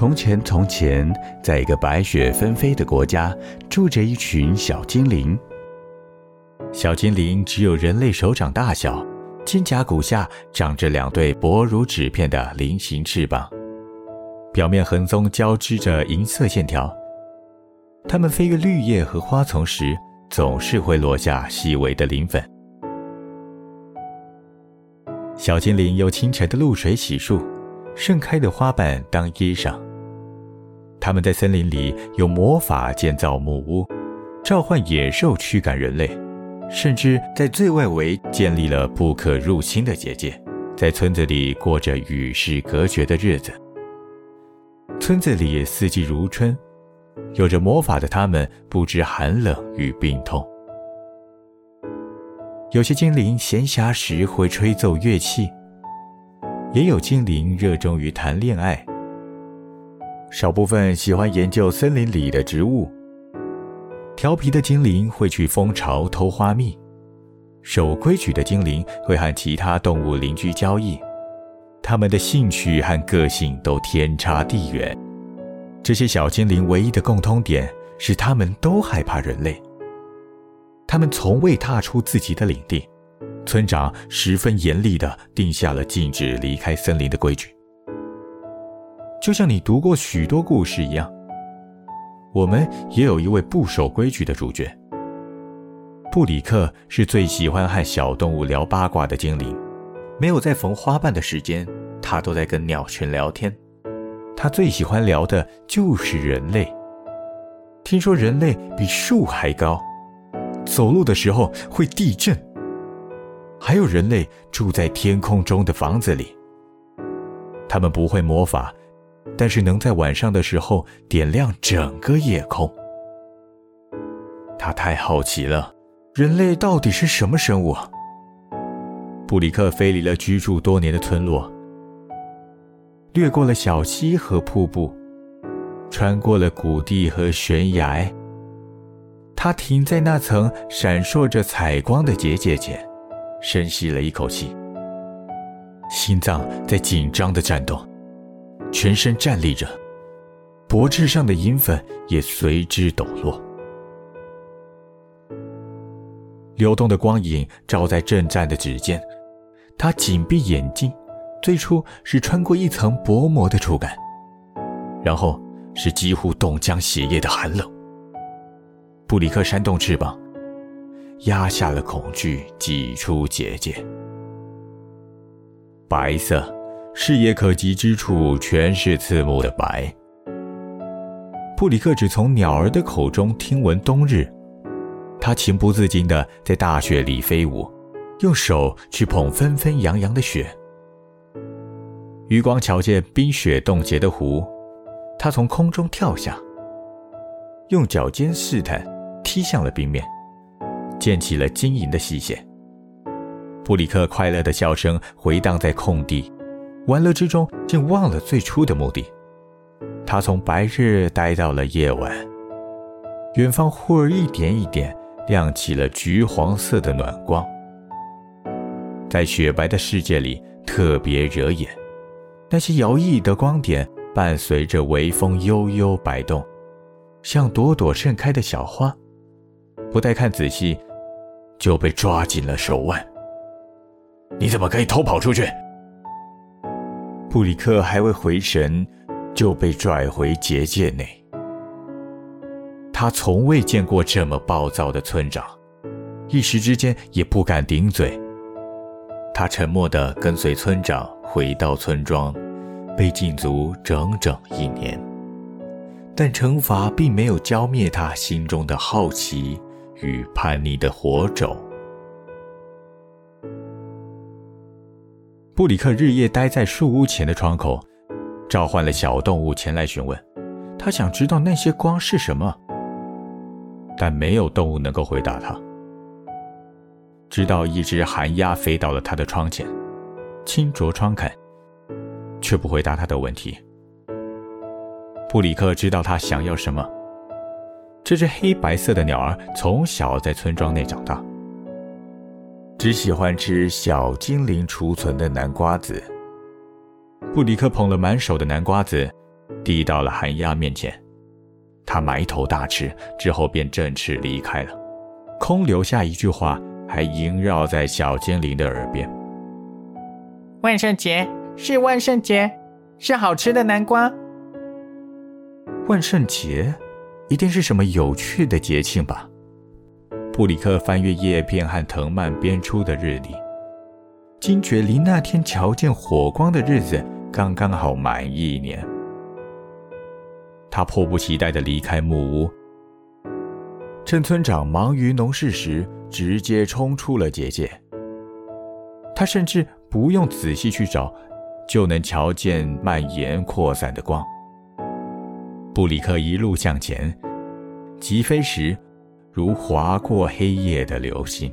从前，从前，在一个白雪纷飞的国家，住着一群小精灵。小精灵只有人类手掌大小，肩胛骨下长着两对薄如纸片的菱形翅膀，表面横松交织着银色线条。它们飞越绿叶和花丛时，总是会落下细微的磷粉。小精灵用清晨的露水洗漱。盛开的花瓣当衣裳。他们在森林里用魔法建造木屋，召唤野兽驱赶人类，甚至在最外围建立了不可入侵的结界，在村子里过着与世隔绝的日子。村子里四季如春，有着魔法的他们不知寒冷与病痛。有些精灵闲暇时会吹奏乐器。也有精灵热衷于谈恋爱，少部分喜欢研究森林里的植物。调皮的精灵会去蜂巢偷花蜜，守规矩的精灵会和其他动物邻居交易。他们的兴趣和个性都天差地远。这些小精灵唯一的共通点是，他们都害怕人类。他们从未踏出自己的领地。村长十分严厉地定下了禁止离开森林的规矩，就像你读过许多故事一样。我们也有一位不守规矩的主角。布里克是最喜欢和小动物聊八卦的精灵，没有在缝花瓣的时间，他都在跟鸟群聊天。他最喜欢聊的就是人类。听说人类比树还高，走路的时候会地震。还有人类住在天空中的房子里，他们不会魔法，但是能在晚上的时候点亮整个夜空。他太好奇了，人类到底是什么生物？布里克飞离了居住多年的村落，掠过了小溪和瀑布，穿过了谷地和悬崖。他停在那层闪烁着彩光的结界前。深吸了一口气，心脏在紧张的颤动，全身站立着，脖子上的银粉也随之抖落。流动的光影照在震战的指尖，他紧闭眼睛，最初是穿过一层薄膜的触感，然后是几乎冻僵血液的寒冷。布里克扇动翅膀。压下了恐惧，挤出结界。白色，视野可及之处全是刺目的白。布里克只从鸟儿的口中听闻冬日，他情不自禁地在大雪里飞舞，用手去捧纷纷扬扬的雪。余光瞧见冰雪冻结的湖，他从空中跳下，用脚尖试探，踢向了冰面。溅起了晶莹的细线。布里克快乐的笑声回荡在空地，玩乐之中竟忘了最初的目的。他从白日待到了夜晚，远方忽而一点一点亮起了橘黄色的暖光，在雪白的世界里特别惹眼。那些摇曳的光点伴随着微风悠悠摆动，像朵朵盛开的小花。不待看仔细。就被抓紧了手腕。你怎么可以偷跑出去？布里克还未回神，就被拽回结界内。他从未见过这么暴躁的村长，一时之间也不敢顶嘴。他沉默地跟随村长回到村庄，被禁足整整一年。但惩罚并没有浇灭他心中的好奇。与叛逆的火种。布里克日夜待在树屋前的窗口，召唤了小动物前来询问。他想知道那些光是什么，但没有动物能够回答他。直到一只寒鸦飞到了他的窗前，轻啄窗槛，却不回答他的问题。布里克知道他想要什么。这只黑白色的鸟儿从小在村庄内长大，只喜欢吃小精灵储存的南瓜子。布里克捧了满手的南瓜子，递到了寒鸦面前。他埋头大吃，之后便振翅离开了，空留下一句话，还萦绕在小精灵的耳边：“万圣节是万圣节，是好吃的南瓜。万圣节，一定是什么有趣的节庆吧？”布里克翻阅叶片和藤蔓编出的日历，惊觉离那天瞧见火光的日子刚刚好满一年。他迫不及待地离开木屋，趁村长忙于农事时，直接冲出了结界。他甚至不用仔细去找，就能瞧见蔓延扩散的光。布里克一路向前，疾飞时如划过黑夜的流星。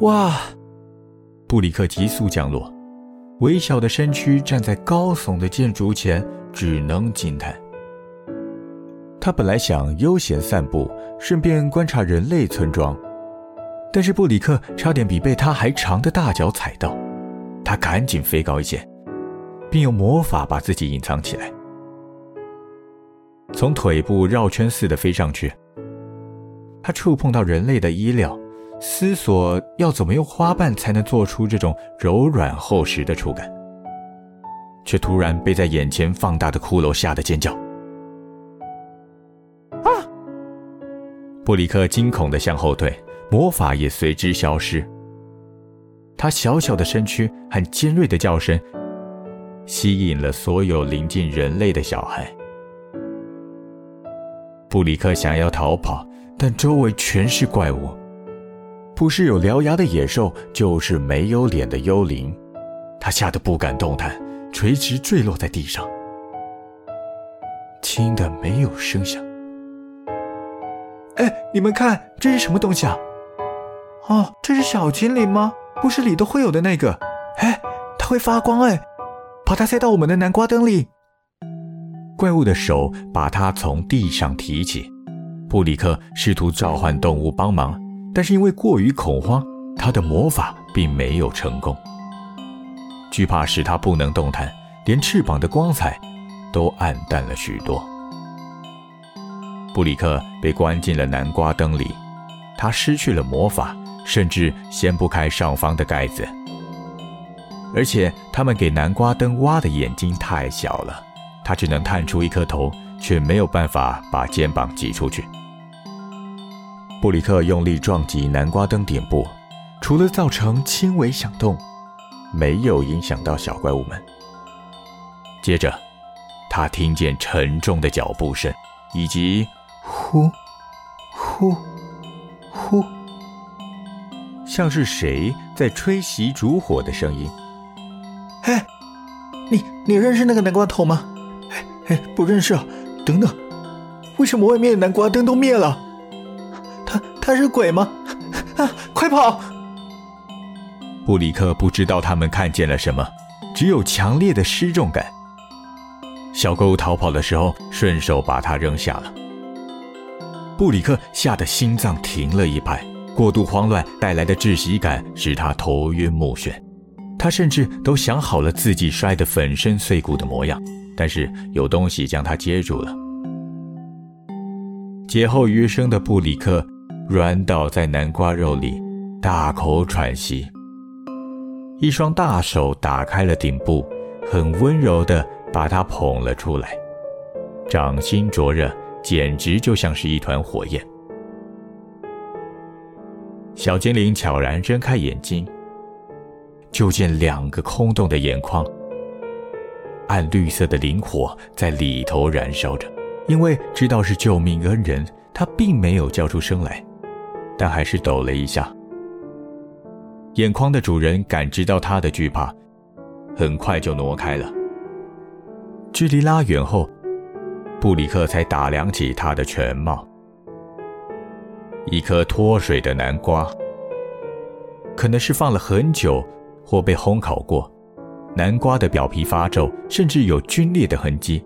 哇！布里克急速降落。微小的身躯站在高耸的建筑前，只能惊叹。他本来想悠闲散步，顺便观察人类村庄，但是布里克差点比被他还长的大脚踩到。他赶紧飞高一些，并用魔法把自己隐藏起来，从腿部绕圈似的飞上去。他触碰到人类的衣料。思索要怎么用花瓣才能做出这种柔软厚实的触感，却突然被在眼前放大的骷髅吓得尖叫。啊！布里克惊恐地向后退，魔法也随之消失。他小小的身躯和尖锐的叫声，吸引了所有临近人类的小孩。布里克想要逃跑，但周围全是怪物。不是有獠牙的野兽，就是没有脸的幽灵。他吓得不敢动弹，垂直坠落在地上，轻的没有声响。哎，你们看，这是什么东西啊？哦，这是小精灵吗？不是里头会有的那个。哎，它会发光哎，把它塞到我们的南瓜灯里。怪物的手把它从地上提起，布里克试图召唤动物帮忙。但是因为过于恐慌，他的魔法并没有成功。惧怕使他不能动弹，连翅膀的光彩都暗淡了许多。布里克被关进了南瓜灯里，他失去了魔法，甚至掀不开上方的盖子。而且他们给南瓜灯挖的眼睛太小了，他只能探出一颗头，却没有办法把肩膀挤出去。布里克用力撞击南瓜灯顶部，除了造成轻微响动，没有影响到小怪物们。接着，他听见沉重的脚步声，以及呼、呼、呼，像是谁在吹熄烛火的声音。哎，你你认识那个南瓜头吗？哎，不认识啊。等等，为什么外面的南瓜灯都灭了？他他是鬼吗？啊！快跑！布里克不知道他们看见了什么，只有强烈的失重感。小狗逃跑的时候，顺手把他扔下了。布里克吓得心脏停了一拍，过度慌乱带来的窒息感使他头晕目眩。他甚至都想好了自己摔得粉身碎骨的模样，但是有东西将他接住了。劫后余生的布里克。软倒在南瓜肉里，大口喘息。一双大手打开了顶部，很温柔地把它捧了出来。掌心灼热，简直就像是一团火焰。小精灵悄然睁开眼睛，就见两个空洞的眼眶，暗绿色的灵火在里头燃烧着。因为知道是救命恩人，他并没有叫出声来。但还是抖了一下。眼眶的主人感知到他的惧怕，很快就挪开了。距离拉远后，布里克才打量起他的全貌：一颗脱水的南瓜，可能是放了很久或被烘烤过。南瓜的表皮发皱，甚至有皲裂的痕迹。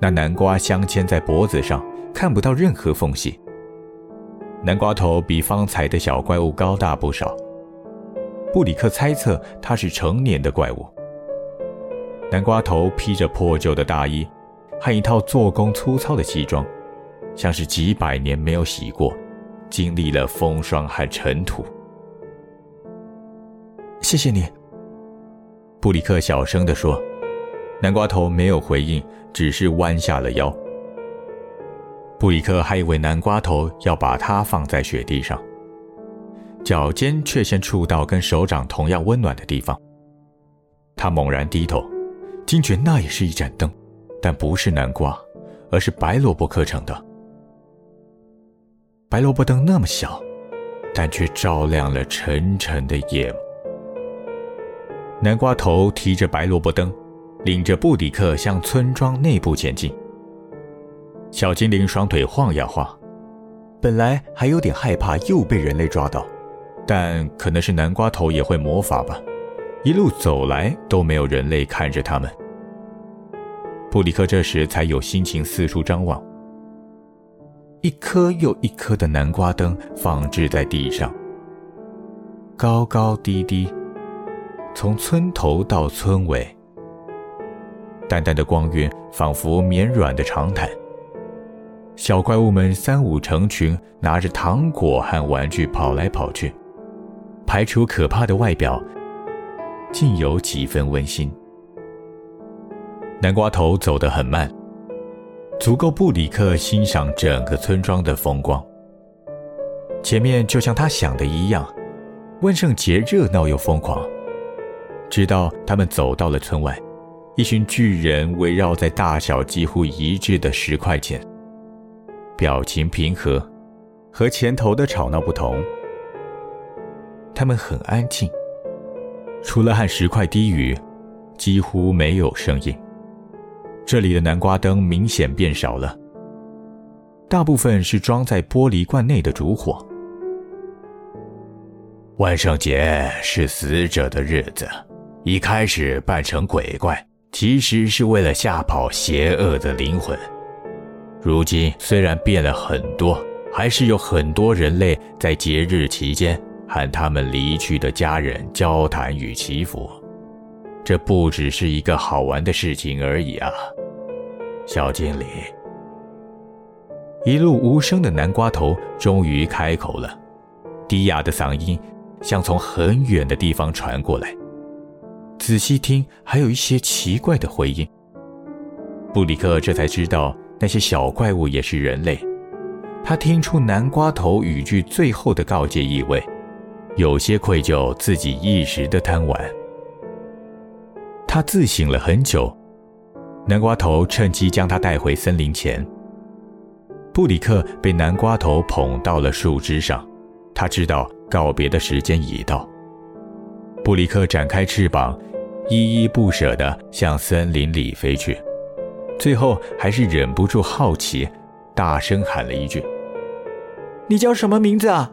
那南瓜镶嵌在脖子上，看不到任何缝隙。南瓜头比方才的小怪物高大不少。布里克猜测它是成年的怪物。南瓜头披着破旧的大衣，和一套做工粗糙的西装，像是几百年没有洗过，经历了风霜和尘土。谢谢你，布里克小声地说。南瓜头没有回应，只是弯下了腰。布里克还以为南瓜头要把他放在雪地上，脚尖却先触到跟手掌同样温暖的地方。他猛然低头，惊觉那也是一盏灯，但不是南瓜，而是白萝卜刻成的。白萝卜灯那么小，但却照亮了沉沉的夜。南瓜头提着白萝卜灯，领着布里克向村庄内部前进。小精灵双腿晃呀晃，本来还有点害怕又被人类抓到，但可能是南瓜头也会魔法吧。一路走来都没有人类看着他们。布里克这时才有心情四处张望。一颗又一颗的南瓜灯放置在地上，高高低低，从村头到村尾，淡淡的光晕仿佛绵软的长毯。小怪物们三五成群，拿着糖果和玩具跑来跑去，排除可怕的外表，竟有几分温馨。南瓜头走得很慢，足够布里克欣赏整个村庄的风光。前面就像他想的一样，万圣节热闹又疯狂。直到他们走到了村外，一群巨人围绕在大小几乎一致的石块前。表情平和，和前头的吵闹不同。他们很安静，除了和石块低语，几乎没有声音。这里的南瓜灯明显变少了，大部分是装在玻璃罐内的烛火。万圣节是死者的日子，一开始扮成鬼怪，其实是为了吓跑邪恶的灵魂。如今虽然变了很多，还是有很多人类在节日期间和他们离去的家人交谈与祈福。这不只是一个好玩的事情而已啊，小精灵！一路无声的南瓜头终于开口了，低哑的嗓音像从很远的地方传过来。仔细听，还有一些奇怪的回应。布里克这才知道。那些小怪物也是人类，他听出南瓜头语句最后的告诫意味，有些愧疚自己一时的贪玩。他自省了很久，南瓜头趁机将他带回森林前。布里克被南瓜头捧到了树枝上，他知道告别的时间已到。布里克展开翅膀，依依不舍地向森林里飞去。最后还是忍不住好奇，大声喊了一句：“你叫什么名字啊？”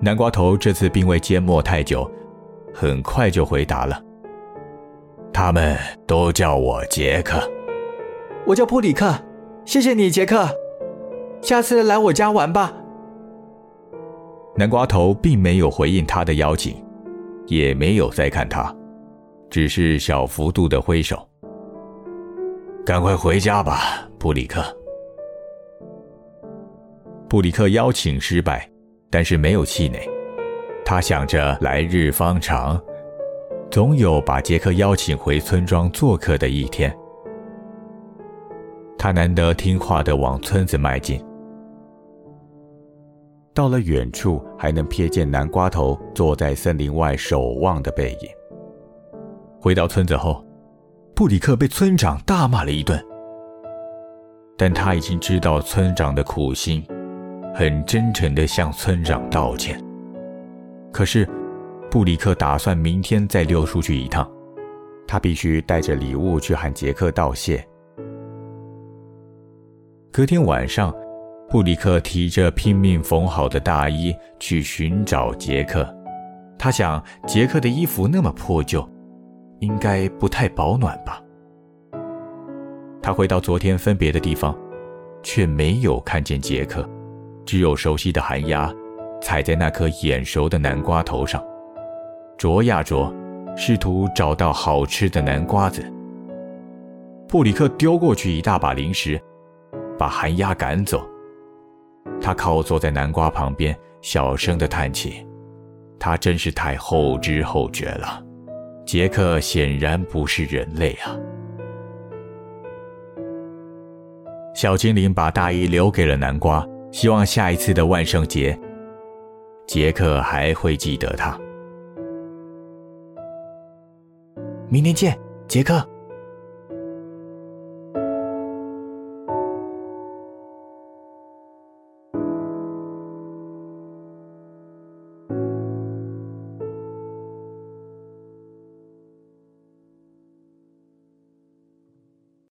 南瓜头这次并未缄默太久，很快就回答了：“他们都叫我杰克。”“我叫普里克，谢谢你，杰克。下次来我家玩吧。”南瓜头并没有回应他的邀请，也没有再看他，只是小幅度的挥手。赶快回家吧，布里克。布里克邀请失败，但是没有气馁。他想着来日方长，总有把杰克邀请回村庄做客的一天。他难得听话的往村子迈进。到了远处，还能瞥见南瓜头坐在森林外守望的背影。回到村子后。布里克被村长大骂了一顿，但他已经知道村长的苦心，很真诚地向村长道歉。可是，布里克打算明天再溜出去一趟，他必须带着礼物去喊杰克道谢。隔天晚上，布里克提着拼命缝好的大衣去寻找杰克，他想杰克的衣服那么破旧。应该不太保暖吧。他回到昨天分别的地方，却没有看见杰克，只有熟悉的寒鸦踩在那颗眼熟的南瓜头上，啄呀啄，试图找到好吃的南瓜子。布里克丢过去一大把零食，把寒鸦赶走。他靠坐在南瓜旁边，小声的叹气：“他真是太后知后觉了。”杰克显然不是人类啊！小精灵把大衣留给了南瓜，希望下一次的万圣节，杰克还会记得他。明天见，杰克。